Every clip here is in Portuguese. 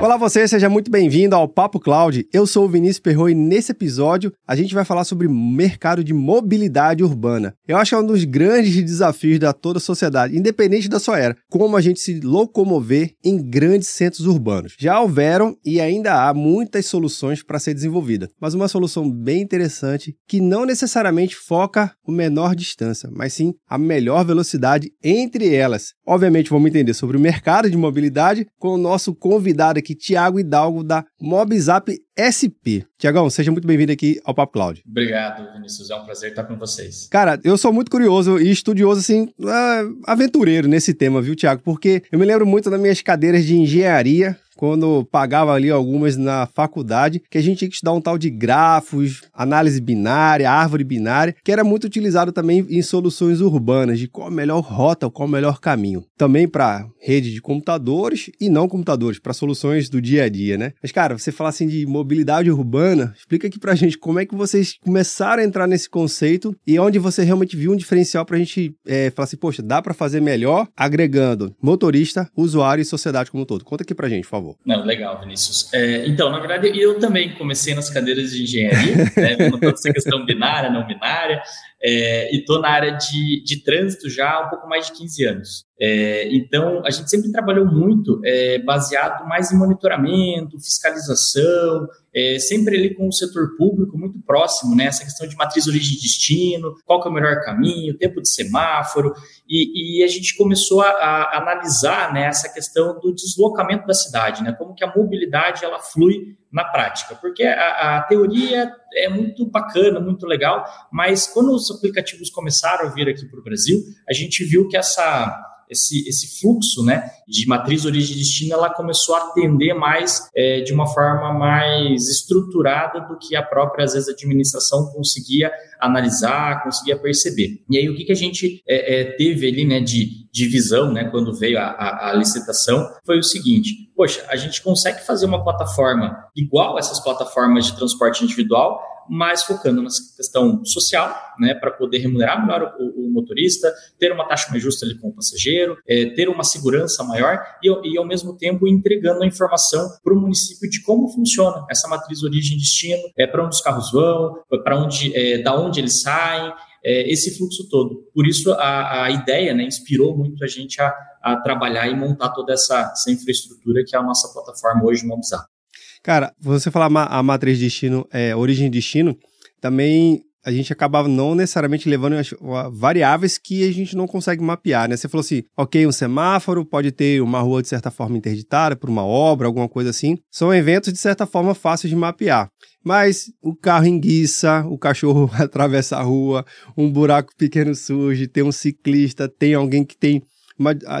Olá você, seja muito bem-vindo ao Papo Cloud. Eu sou o Vinícius Perro e nesse episódio a gente vai falar sobre mercado de mobilidade urbana. Eu acho que é um dos grandes desafios da toda a sociedade, independente da sua era, como a gente se locomover em grandes centros urbanos. Já houveram e ainda há muitas soluções para ser desenvolvida, mas uma solução bem interessante que não necessariamente foca o menor distância, mas sim a melhor velocidade entre elas. Obviamente vamos entender sobre o mercado de mobilidade com o nosso convidado aqui aqui Tiago Hidalgo da Mobzap SP. Tiagão, seja muito bem-vindo aqui ao Papo Cloud. Obrigado, Vinícius. É um prazer estar com vocês. Cara, eu sou muito curioso e estudioso, assim, uh, aventureiro nesse tema, viu, Tiago? Porque eu me lembro muito das minhas cadeiras de engenharia quando pagava ali algumas na faculdade, que a gente tinha que estudar um tal de grafos, análise binária, árvore binária, que era muito utilizado também em soluções urbanas, de qual a melhor rota, qual o melhor caminho. Também para rede de computadores e não computadores, para soluções do dia a dia, né? Mas, cara, você fala assim de mobilidade urbana, explica aqui pra gente como é que vocês começaram a entrar nesse conceito e onde você realmente viu um diferencial pra gente é, falar assim, poxa, dá para fazer melhor agregando motorista, usuário e sociedade como um todo. Conta aqui pra gente, por favor Não, legal, Vinícius. É, então, na verdade, eu também comecei nas cadeiras de engenharia, né, toda essa questão binária, não binária, é, e estou na área de, de trânsito já há um pouco mais de 15 anos. É, então, a gente sempre trabalhou muito é, baseado mais em monitoramento, fiscalização, é, sempre ali com o setor público muito próximo, né? Essa questão de matriz origem e destino, qual é o melhor caminho, tempo de semáforo, e, e a gente começou a, a, analisar né, essa questão do deslocamento da cidade, né? Como que a mobilidade ela flui na prática, porque a, a, teoria é muito bacana, muito legal, mas quando os aplicativos começaram a vir aqui para o Brasil, a gente viu que essa esse, esse fluxo né, de matriz origem e destino ela começou a atender mais é, de uma forma mais estruturada do que a própria, às vezes, administração conseguia analisar, conseguia perceber. E aí, o que, que a gente é, é, teve ali né, de, de visão né, quando veio a, a, a licitação foi o seguinte: poxa, a gente consegue fazer uma plataforma igual a essas plataformas de transporte individual, mas focando na questão social, né, para poder remunerar melhor o, motorista, ter uma taxa mais justa ali com o passageiro, é, ter uma segurança maior e, e, ao mesmo tempo, entregando a informação para o município de como funciona essa matriz origem e destino, é, para onde os carros vão, para onde, é, da onde eles saem, é, esse fluxo todo. Por isso, a, a ideia né, inspirou muito a gente a, a trabalhar e montar toda essa, essa infraestrutura que é a nossa plataforma hoje no. Cara, você falar a matriz de destino, é, origem destino, também a gente acabava não necessariamente levando variáveis que a gente não consegue mapear, né? Você falou assim, ok, um semáforo, pode ter uma rua de certa forma interditada por uma obra, alguma coisa assim. São eventos de certa forma fáceis de mapear. Mas o carro enguiça, o cachorro atravessa a rua, um buraco pequeno surge, tem um ciclista, tem alguém que tem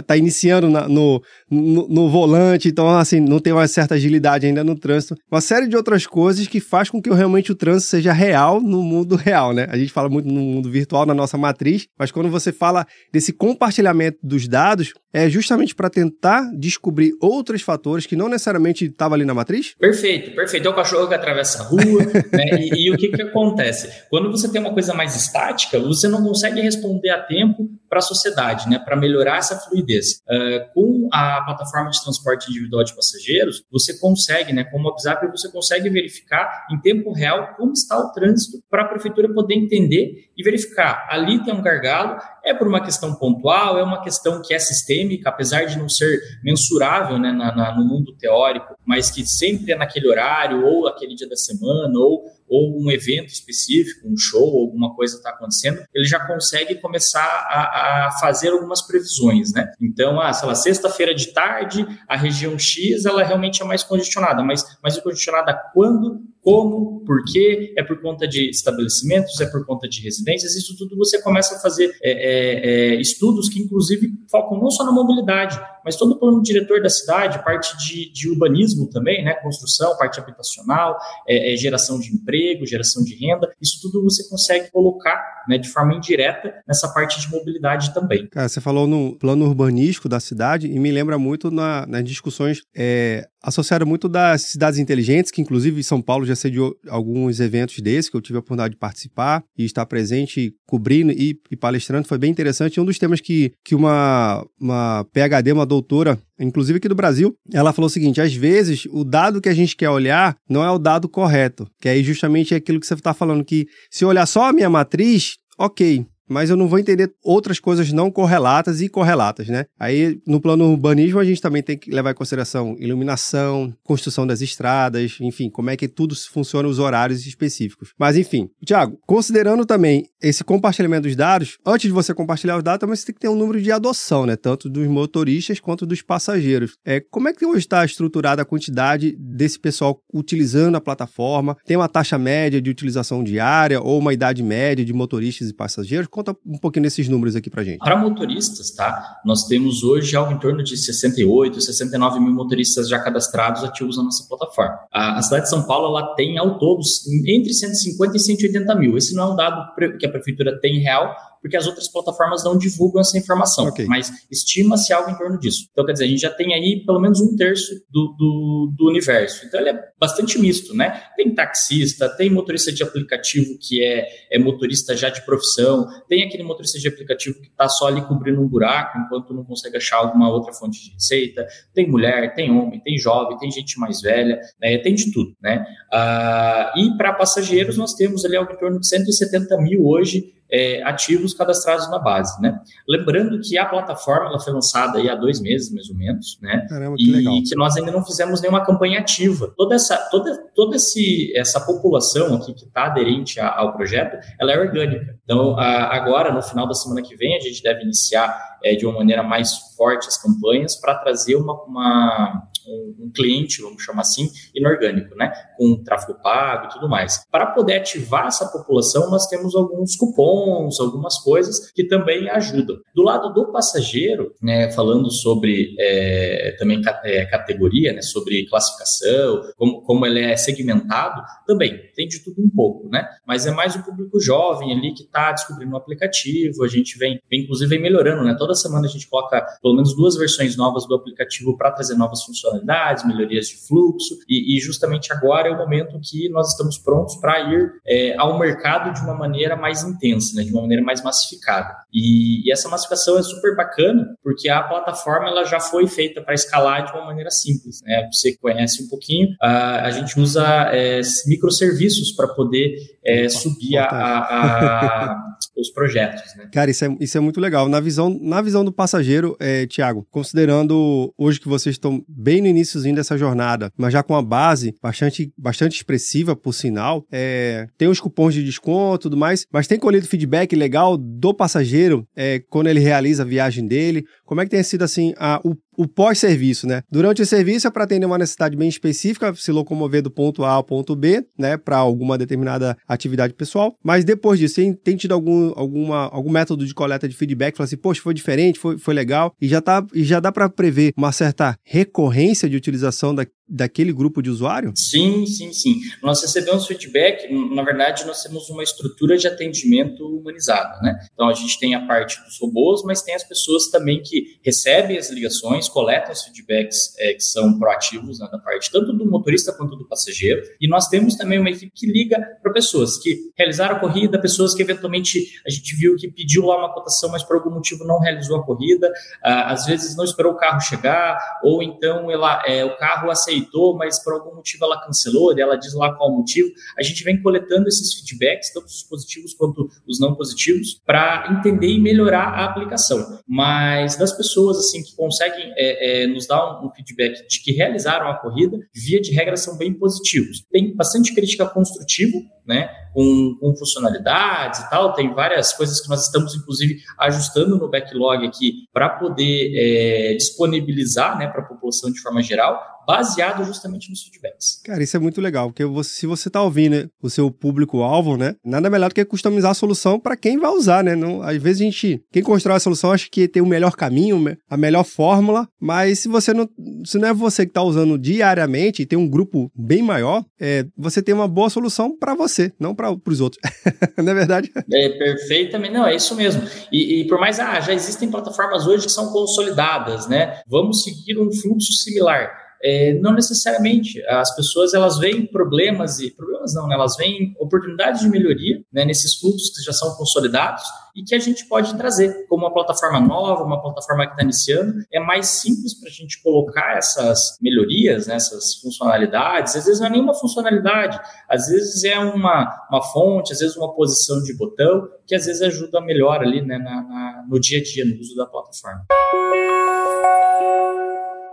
está iniciando na, no, no, no, volante, então assim, não tem uma certa agilidade ainda no trânsito. Uma série de outras coisas que faz com que realmente o trânsito seja real no mundo real, né? A gente fala muito no mundo virtual, na nossa matriz, mas quando você fala desse compartilhamento dos dados, é justamente para tentar descobrir outros fatores que não necessariamente estavam ali na matriz? Perfeito, perfeito. É o cachorro que atravessa a rua, né? E, e, o que, que acontece? Quando você tem uma coisa mais estática, você não consegue responder a tempo para a sociedade, né? Para melhorar essa fluidez. Uh, com a plataforma de transporte individual de passageiros, você consegue, né? Com o WhatsApp, você consegue verificar em tempo real como está o trânsito para a prefeitura poder entender e verificar. Ali tem um gargalo, é por uma questão pontual, é uma questão que é sistêmica, apesar de não ser mensurável né, na, na, no mundo teórico, mas que sempre é naquele horário, ou aquele dia da semana, ou ou um evento específico, um show, alguma coisa está acontecendo, ele já consegue começar a, a, fazer algumas previsões, né? Então, ah, sei lá, sexta-feira de tarde, a região X, ela realmente é mais congestionada, mas mais congestionada quando como, por quê, é por conta de estabelecimentos, é por conta de residências, isso tudo você começa a fazer é, é, é, estudos que, inclusive, focam não só na mobilidade, mas todo o plano diretor da cidade, parte de, de urbanismo também, né, construção, parte habitacional, é, é, geração de emprego, geração de renda, isso tudo você consegue colocar né, de forma indireta nessa parte de mobilidade também. Cara, você falou no plano urbanístico da cidade e me lembra muito na, nas discussões é, associado muito das cidades inteligentes, que inclusive São Paulo já sediou alguns eventos desses, que eu tive a oportunidade de participar e estar presente, cobrindo e, e palestrando, foi bem interessante. Um dos temas que, que uma, uma PHD, uma doutora, inclusive aqui do Brasil, ela falou o seguinte: às vezes o dado que a gente quer olhar não é o dado correto, que aí justamente é aquilo que você está falando, que se olhar só a minha matriz, ok, mas eu não vou entender outras coisas não correlatas e correlatas, né? Aí, no plano urbanismo, a gente também tem que levar em consideração iluminação, construção das estradas, enfim, como é que tudo funciona, os horários específicos. Mas, enfim, Tiago, considerando também esse compartilhamento dos dados, antes de você compartilhar os dados, você tem que ter um número de adoção, né? Tanto dos motoristas quanto dos passageiros. É, como é que hoje está estruturada a quantidade desse pessoal utilizando a plataforma? Tem uma taxa média de utilização diária ou uma idade média de motoristas e passageiros? Conta um pouquinho desses números aqui para gente. Para motoristas, tá? Nós temos hoje algo em torno de 68, 69 mil motoristas já cadastrados ativos na nossa plataforma. A, a cidade de São Paulo ela tem ao todo entre 150 e 180 mil. Esse não é um dado que a prefeitura tem real, porque as outras plataformas não divulgam essa informação, okay. mas estima-se algo em torno disso. Então, quer dizer, a gente já tem aí pelo menos um terço do, do, do, universo. Então, ele é bastante misto, né? Tem taxista, tem motorista de aplicativo que é, é motorista já de profissão, tem aquele motorista de aplicativo que está só ali cobrindo um buraco enquanto não consegue achar alguma outra fonte de receita, tem mulher, tem homem, tem jovem, tem gente mais velha, né? tem de tudo, né? Ah, e para passageiros, nós temos ali algo em torno de 170 mil hoje é, ativos cadastrados na base, né? Lembrando que a plataforma ela foi lançada aí há dois meses, mais ou menos, né? Caramba, que e legal. que nós ainda não fizemos nenhuma campanha ativa. Toda essa, toda, toda esse, essa população aqui que está aderente ao projeto, ela é orgânica. Então, a, agora, no final da semana que vem, a gente deve iniciar é, de uma maneira mais forte as campanhas para trazer uma, uma um, um, cliente, vamos chamar assim, inorgânico, né? Com tráfego pago e tudo mais. Para poder ativar essa população, nós temos alguns cupons, algumas coisas que também ajudam. Do lado do passageiro, né, falando sobre é, também é, categoria, né, sobre classificação, como, como ele é segmentado, também tem de tudo um pouco, né? Mas é mais o público jovem ali que está descobrindo o aplicativo, a gente vem, vem inclusive vem melhorando, né? Toda semana a gente coloca pelo menos duas versões novas do aplicativo para trazer novas funções funcionalidades, melhorias de fluxo, e, e justamente agora é o momento que nós estamos prontos para ir é, ao mercado de uma maneira mais intensa, né, de uma maneira mais massificada. E, e, essa massificação é super bacana, porque a plataforma ela já foi feita para escalar de uma maneira simples. Né? Você conhece um pouquinho, a, a gente usa é, microserviços para poder é, subir a, a, os projetos. Né? Cara, isso é, isso é muito legal. Na visão, na visão do passageiro, é, Tiago, considerando hoje que vocês estão bem no iníciozinho dessa jornada, mas já com a base bastante, bastante expressiva, por sinal, é, tem os cupons de desconto tudo mais, mas tem colhido feedback legal do passageiro é, quando ele realiza a viagem dele. Como é que tem sido assim a, o o pós-serviço, né? Durante o serviço é para atender uma necessidade bem específica, se locomover do ponto A ao ponto B, né, para alguma determinada atividade pessoal. Mas depois disso, tem, tem tido algum, alguma, algum método de coleta de feedback, fala assim, poxa, foi diferente, foi, foi legal, e já, tá, e já dá para prever uma certa recorrência de utilização da, daquele grupo de usuário? Sim, sim, sim. Nós recebemos feedback, na verdade, nós temos uma estrutura de atendimento humanizada, né? Então, a gente tem a parte dos robôs, mas tem as pessoas também que recebem as ligações, coletam os feedbacks é, que são proativos né, da parte tanto do motorista quanto do passageiro, e nós temos também uma equipe que liga para pessoas que realizaram a corrida, pessoas que eventualmente a gente viu que pediu lá uma cotação, mas por algum motivo não realizou a corrida, ah, às vezes não esperou o carro chegar, ou então ela, é, o carro aceitou mas por algum motivo ela cancelou, e ela diz lá qual o motivo. A gente vem coletando esses feedbacks, tanto os positivos quanto os não positivos, para entender e melhorar a aplicação. Mas das pessoas assim que conseguem é, é, nos dá um, um, feedback de que realizaram a corrida, via de regra são bem positivos. Tem bastante crítica construtiva, né, com, com, funcionalidades e tal, tem várias coisas que nós estamos, inclusive, ajustando no backlog aqui para poder é, disponibilizar né, para a população de forma geral, baseado justamente nos feedbacks. Cara, isso é muito legal, porque você, se você está ouvindo né, o seu público-alvo, né, nada melhor do que customizar a solução para quem vai usar, né? Não, às vezes a gente, quem constrói a solução acha que tem o melhor caminho, a melhor fórmula, mas se você não, se não é você que está usando diariamente e tem um grupo bem maior, é, você tem uma boa solução para você, não para os outros. não é verdade? É perfeitamente, não, é isso mesmo. E, e por mais, ah, já existem plataformas hoje que são consolidadas, né? Vamos seguir um fluxo similar é, não necessariamente. As pessoas elas veem problemas e problemas não, né? elas veem oportunidades de melhoria né, nesses fluxos que já são consolidados e que a gente pode trazer como uma plataforma nova, uma plataforma que está iniciando. É mais simples para a gente colocar essas melhorias, né, essas funcionalidades. Às vezes não é nenhuma funcionalidade, às vezes é uma, uma fonte, às vezes uma posição de botão que às vezes ajuda melhor ali né, na, na, no dia a dia, no uso da plataforma.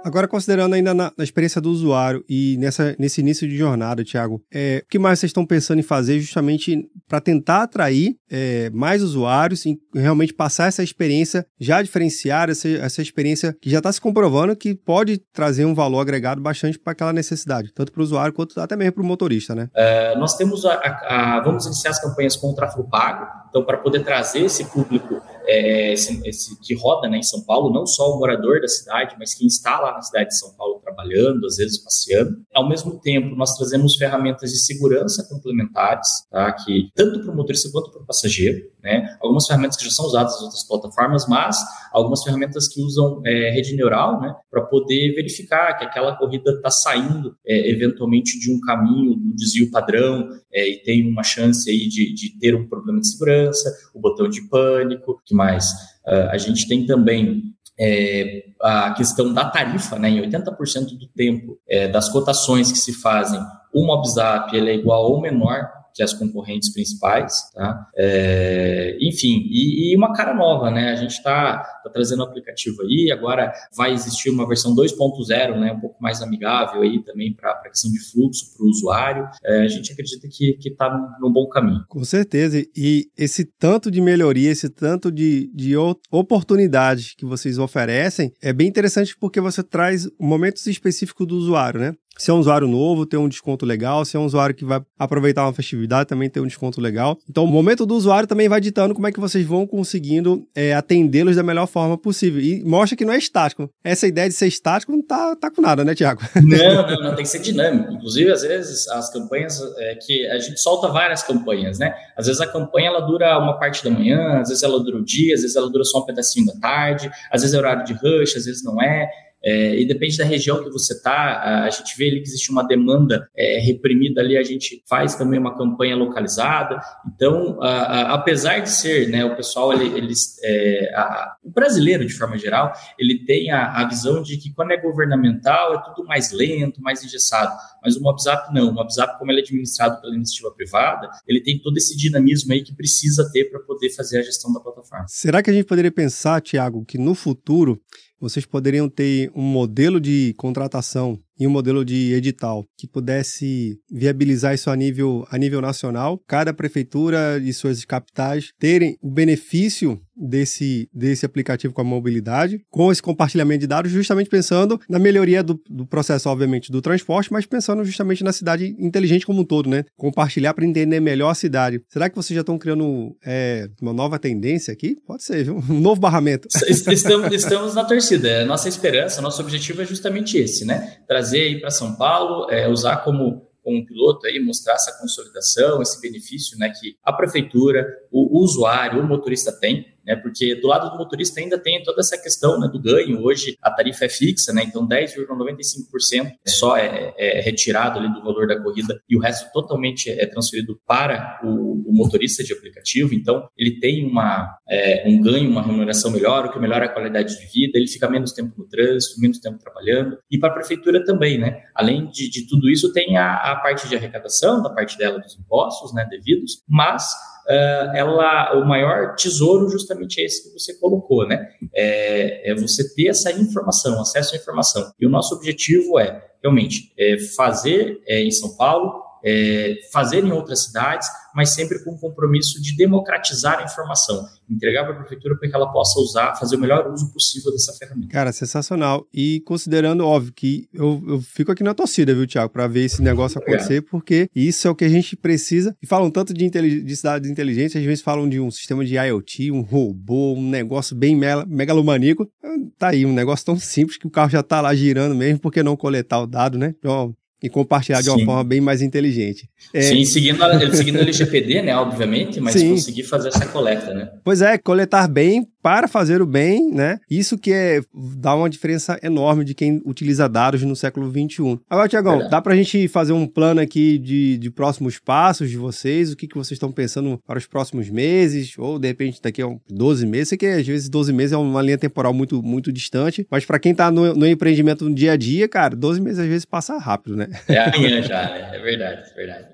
Agora, considerando ainda na, na, experiência do usuário e nessa, nesse início de jornada, Thiago, é, o que mais vocês estão pensando em fazer justamente para tentar atrair é, mais usuários e realmente passar essa experiência já diferenciada, essa, essa experiência que já está se comprovando que pode trazer um valor agregado bastante para aquela necessidade, tanto para o usuário quanto até mesmo para o motorista, né? É, nós temos a, a, a, vamos iniciar as campanhas com o tráfego pago, então para poder trazer esse público é, esse, esse, que roda né, em São Paulo, não só o morador da cidade, mas quem está lá na cidade de São Paulo trabalhando, às vezes passeando. Ao mesmo tempo, nós trazemos ferramentas de segurança complementares, tá, que tanto para o motorista quanto para o passageiro, né, algumas ferramentas que já são usadas nas outras plataformas, mas algumas ferramentas que usam é, rede neural, né, para poder verificar que aquela corrida está saindo é, eventualmente de um caminho, do desvio padrão, é, e tem uma chance aí de, de ter um problema de segurança, o botão de pânico, que mais? Uh, a gente tem também é, a questão da tarifa, né, em 80% do tempo é, das cotações que se fazem, o MobZap ele é igual ou menor que as concorrentes principais, tá? É, enfim, e, e, uma cara nova, né? A gente está tá trazendo o aplicativo aí, agora vai existir uma versão 2.0, né? Um pouco mais amigável aí também para a questão de fluxo para o usuário. É, a gente acredita que está num, bom caminho. Com certeza, e esse tanto de melhoria, esse tanto de, de oportunidades que vocês oferecem, é bem interessante porque você traz momentos específicos do usuário, né? Se é um usuário novo, tem um desconto legal. Se é um usuário que vai aproveitar uma festividade, também tem um desconto legal. Então, o momento do usuário também vai ditando como é que vocês vão conseguindo é, atendê-los da melhor forma possível. E mostra que não é estático. Essa ideia de ser estático não tá, tá com nada, né, Tiago? Não, não, não, tem que ser dinâmico. Inclusive, às vezes, as campanhas, é, que a gente solta várias campanhas, né? Às vezes a campanha ela dura uma parte da manhã, às vezes ela dura o dia, às vezes ela dura só um pedacinho da tarde, às vezes é horário de rush, às vezes não é. É, e depende da região que você está, a gente vê ali que existe uma demanda é, reprimida ali, a gente faz também uma campanha localizada. Então, a, a, apesar de ser, né, o pessoal, ele, é, a, o brasileiro, de forma geral, ele tem a, visão de que quando é governamental é tudo mais lento, mais engessado. Mas o WhatsApp não. O WhatsApp, como ele é administrado pela iniciativa privada, ele tem todo esse dinamismo aí que precisa ter para poder fazer a gestão da plataforma. Será que a gente poderia pensar, Tiago, que no futuro vocês poderiam ter um modelo de contratação e um modelo de edital que pudesse viabilizar isso a nível, a nível nacional, cada prefeitura e suas capitais terem o benefício desse, desse aplicativo com a mobilidade, com esse compartilhamento de dados, justamente pensando na melhoria do, do processo, obviamente, do transporte, mas pensando justamente na cidade inteligente como um todo, né? Compartilhar para entender melhor a cidade. Será que vocês já estão criando é, uma nova tendência aqui? Pode ser, viu? Um novo barramento. Estamos, estamos na torcida. Nossa esperança, nosso objetivo é justamente esse, né? Trazer trazer aí para São Paulo, é, usar como como piloto aí, mostrar essa consolidação, esse benefício né, que a prefeitura, o, usuário, o motorista tem né? Porque do lado do motorista ainda tem toda essa questão né, do ganho. Hoje a tarifa é fixa, né? Então 10,95% só é, é, retirado ali do valor da corrida e o resto totalmente é transferido para o, o motorista de aplicativo. Então ele tem uma, é, um ganho, uma remuneração melhor, o que melhora a qualidade de vida. Ele fica menos tempo no trânsito, menos tempo trabalhando e para a prefeitura também, né? Além de, de tudo isso tem a, a parte de arrecadação da parte dela dos impostos, né? Devidos, mas uh, ela, o maior tesouro justamente é esse que você colocou, né? É, é você ter essa informação, acesso à informação. E o nosso objetivo é realmente é fazer é, em São Paulo é, fazer em outras cidades, mas sempre com o compromisso de democratizar a informação, entregar para a prefeitura para que ela possa usar, fazer o melhor uso possível dessa ferramenta. Cara, sensacional. E considerando, óbvio, que eu, eu fico aqui na torcida, viu, Tiago, para ver esse negócio acontecer, porque isso é o que a gente precisa. E falam tanto de, de cidades inteligentes, às vezes falam de um sistema de IoT, um robô, um negócio bem megalomaníaco. Tá aí, um negócio tão simples que o carro já tá lá girando mesmo, por que não coletar o dado, né? Então, e compartilhar de uma Sim. forma bem mais inteligente. É... Sim, seguindo, a, seguindo o LGPD, né, obviamente, mas Sim. conseguir fazer essa coleta, né? Pois é, coletar bem para fazer o bem, né? Isso que é, dá uma diferença enorme de quem utiliza dados no século XXI. Agora, Tiagão, dá para a gente fazer um plano aqui de, de próximos passos de vocês? O que, que vocês estão pensando para os próximos meses? Ou, de repente, daqui a 12 meses? Sei que, às vezes, 12 meses é uma linha temporal muito, muito distante, mas para quem está no, no empreendimento no dia a dia, cara, 12 meses às vezes passa rápido, né? É amanhã já, né? É verdade, é verdade.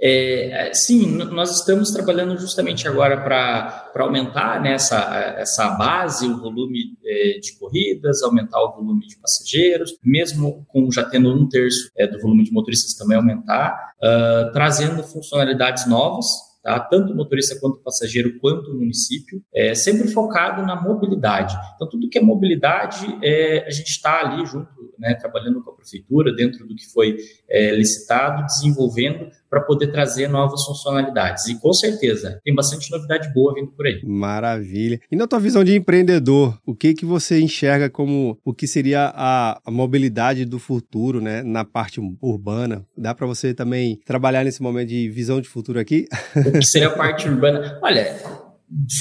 É, é sim, nós estamos trabalhando justamente agora para aumentar né, essa, essa base, o volume é, de corridas, aumentar o volume de passageiros, mesmo com já tendo um terço é, do volume de motoristas também aumentar, uh, trazendo funcionalidades novas Tá? tanto motorista quanto passageiro, quanto município, é sempre focado na mobilidade. Então, tudo que é mobilidade, é, a gente está ali junto, né, trabalhando com a prefeitura, dentro do que foi é, licitado, desenvolvendo para poder trazer novas funcionalidades. E com certeza, tem bastante novidade boa vindo por aí. Maravilha. E na tua visão de empreendedor, o que que você enxerga como o que seria a, a mobilidade do futuro, né, na parte urbana? Dá para você também trabalhar nesse momento de visão de futuro aqui? O que seria a parte urbana? Olha,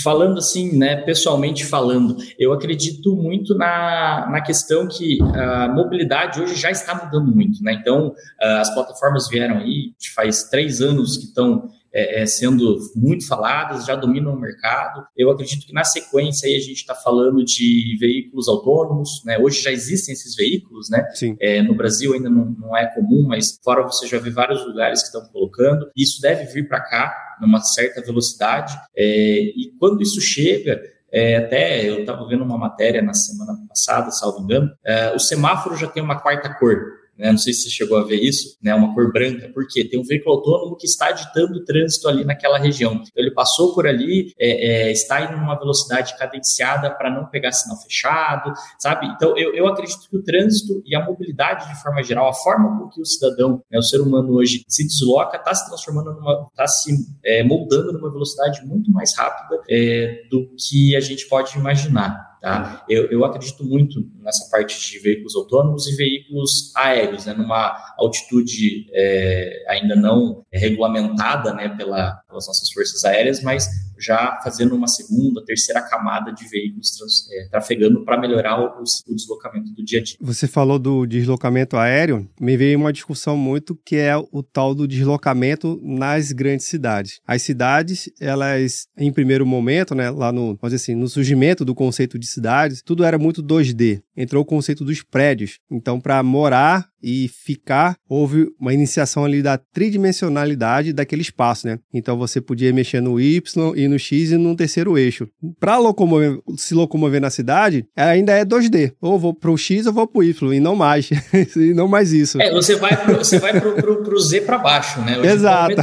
falando assim, né, pessoalmente falando, eu acredito muito na, na questão que a mobilidade hoje já está mudando muito, né? Então, as plataformas vieram aí, faz três anos que estão é, é, sendo muito faladas, já dominam o mercado. Eu acredito que na sequência aí a gente está falando de veículos autônomos, né? Hoje já existem esses veículos, né? É, no Brasil ainda não, não, é comum, mas fora você já vê vários lugares que estão colocando. Isso deve vir para cá numa certa velocidade. É, e quando isso chega, é, até eu estava vendo uma matéria na semana passada, salvo engano, é, o semáforo já tem uma quarta cor né? Não sei se você chegou a ver isso, né? Uma cor branca, porque tem um veículo autônomo que está ditando o trânsito ali naquela região. Então, ele passou por ali, é, é, está em uma velocidade cadenciada para não pegar sinal fechado, sabe? Então, eu, eu acredito que o trânsito e a mobilidade de forma geral, a forma com que o cidadão, né, o ser humano hoje se desloca, está se transformando numa, está se é, moldando numa velocidade muito mais rápida é, do que a gente pode imaginar. Tá? Eu, eu acredito muito nessa parte de veículos autônomos e veículos aéreos, né, numa altitude é, ainda não regulamentada né, pela, pelas nossas forças aéreas, mas já fazendo uma segunda, terceira camada de veículos é, trafegando para melhorar o, o, deslocamento do dia a dia. Você falou do deslocamento aéreo, me veio uma discussão muito que é o tal do deslocamento nas grandes cidades. As cidades, elas, em primeiro momento, né, lá no, vamos assim, no surgimento do conceito de cidades, tudo era muito 2D. Entrou o conceito dos prédios. Então, para morar e ficar, houve uma iniciação ali da tridimensionalidade daquele espaço, né? Então você podia mexer no Y e no X e num terceiro eixo. Para locomover, se locomover na cidade, ainda é 2D. Ou vou pro X ou vou pro Y, e não mais. e não mais isso. É, você vai pro, você vai pro, pro, pro Z para baixo, né? Hoje Exato.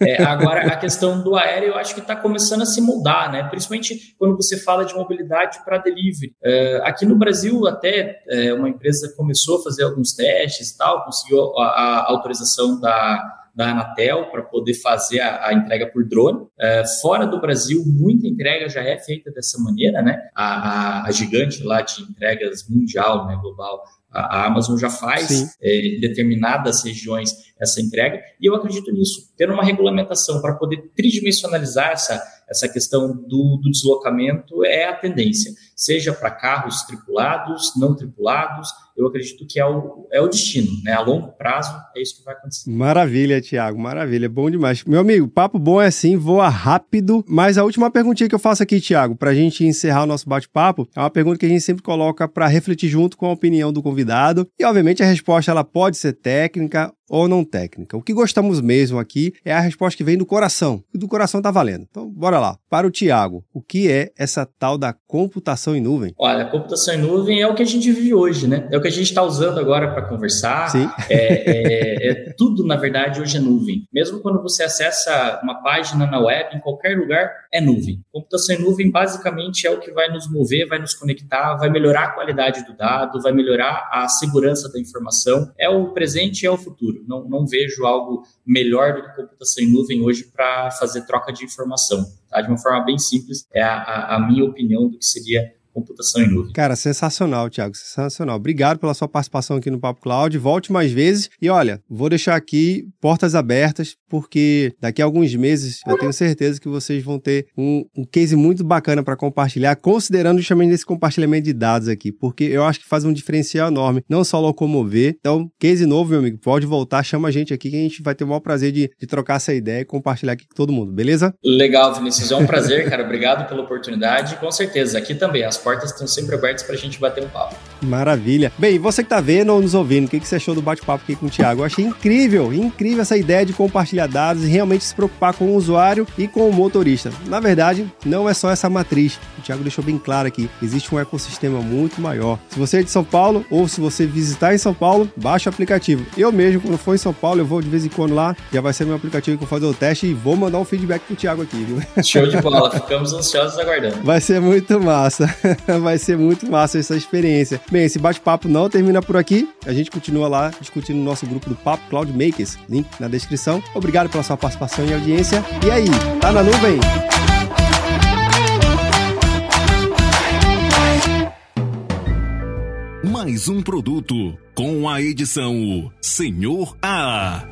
É, agora, a questão do aéreo, eu acho que está começando a se mudar, né? Principalmente quando você fala de mobilidade para delivery. É, aqui no Brasil, até é, uma empresa começou a fazer alguns testes, testes e tal, conseguiu a, a autorização da, da Anatel para poder fazer a, a, entrega por drone. É, fora do Brasil, muita entrega já é feita dessa maneira, né? A, a, a gigante lá de entregas mundial, né, global, a Amazon já faz é, em determinadas regiões essa entrega, e eu acredito nisso. Ter uma regulamentação para poder tridimensionalizar essa, essa questão do, do deslocamento é a tendência. Seja para carros tripulados, não tripulados, eu acredito que é o, é o destino, né? A longo prazo é isso que vai acontecer. Maravilha, Tiago, maravilha, bom demais. Meu amigo, papo bom é assim, voa rápido, mas a última perguntinha que eu faço aqui, Tiago, para a gente encerrar o nosso bate-papo, é uma pergunta que a gente sempre coloca para refletir junto com a opinião do convidado, e obviamente a resposta ela pode ser técnica ou não técnica. O que gostamos mesmo aqui é a resposta que vem do coração. E do coração tá valendo. Então, bora lá. Para o Tiago, o que é essa tal da computação em nuvem? Olha, a computação em nuvem é o que a gente vive hoje, né? É o que a gente está usando agora para conversar. Sim. É, é, é, tudo, na verdade, hoje é nuvem. Mesmo quando você acessa uma página na web, em qualquer lugar, é nuvem. Computação em nuvem, basicamente, é o que vai nos mover, vai nos conectar, vai melhorar a qualidade do dado, vai melhorar a segurança da informação. É o presente e é o futuro não, não vejo algo melhor do que computação em nuvem hoje para fazer troca de informação. Tá? De uma forma bem simples, é a, a, a minha opinião do que seria computação em nuvem. Cara, sensacional, Thiago, sensacional. Obrigado pela sua participação aqui no Papo Cloud. Volte mais vezes. E olha, vou deixar aqui portas abertas, porque daqui a alguns meses eu tenho certeza que vocês vão ter um, um case muito bacana para compartilhar, considerando justamente esse compartilhamento de dados aqui, porque eu acho que faz um diferencial enorme, não só locomover. Então, case novo, meu amigo, pode voltar, chama a gente aqui que a gente vai ter o maior prazer de, de trocar essa ideia e compartilhar aqui com todo mundo, beleza? Legal, Vinícius. É um prazer, cara. Obrigado pela oportunidade. Com certeza, aqui também as portas estão sempre abertas para a gente bater um papo. Maravilha. Bem, você que está vendo ou nos ouvindo, o que, que você achou do bate-papo aqui com o Thiago? Eu achei incrível, incrível essa ideia de compartilhar dados e realmente se preocupar com o usuário e com o motorista. Na verdade, não é só essa matriz. O Thiago deixou bem claro aqui. Existe um ecossistema muito maior. Se você é de São Paulo ou se você visitar em São Paulo, baixa o aplicativo. Eu mesmo, quando for em São Paulo, eu vou de vez em quando lá, já vai ser meu aplicativo que eu vou fazer o teste e vou mandar um feedback pro Thiago aqui, viu? Show de bola, ficamos ansiosos aguardando. Vai ser muito massa. vai ser muito massa essa experiência. Bem, esse bate-papo não termina por aqui. A gente continua lá discutindo no nosso grupo do Papo Cloud Makers. Link na descrição. Obrigado pela sua participação e audiência. E aí, tá na nuvem? Mais um produto com a edição Senhor A.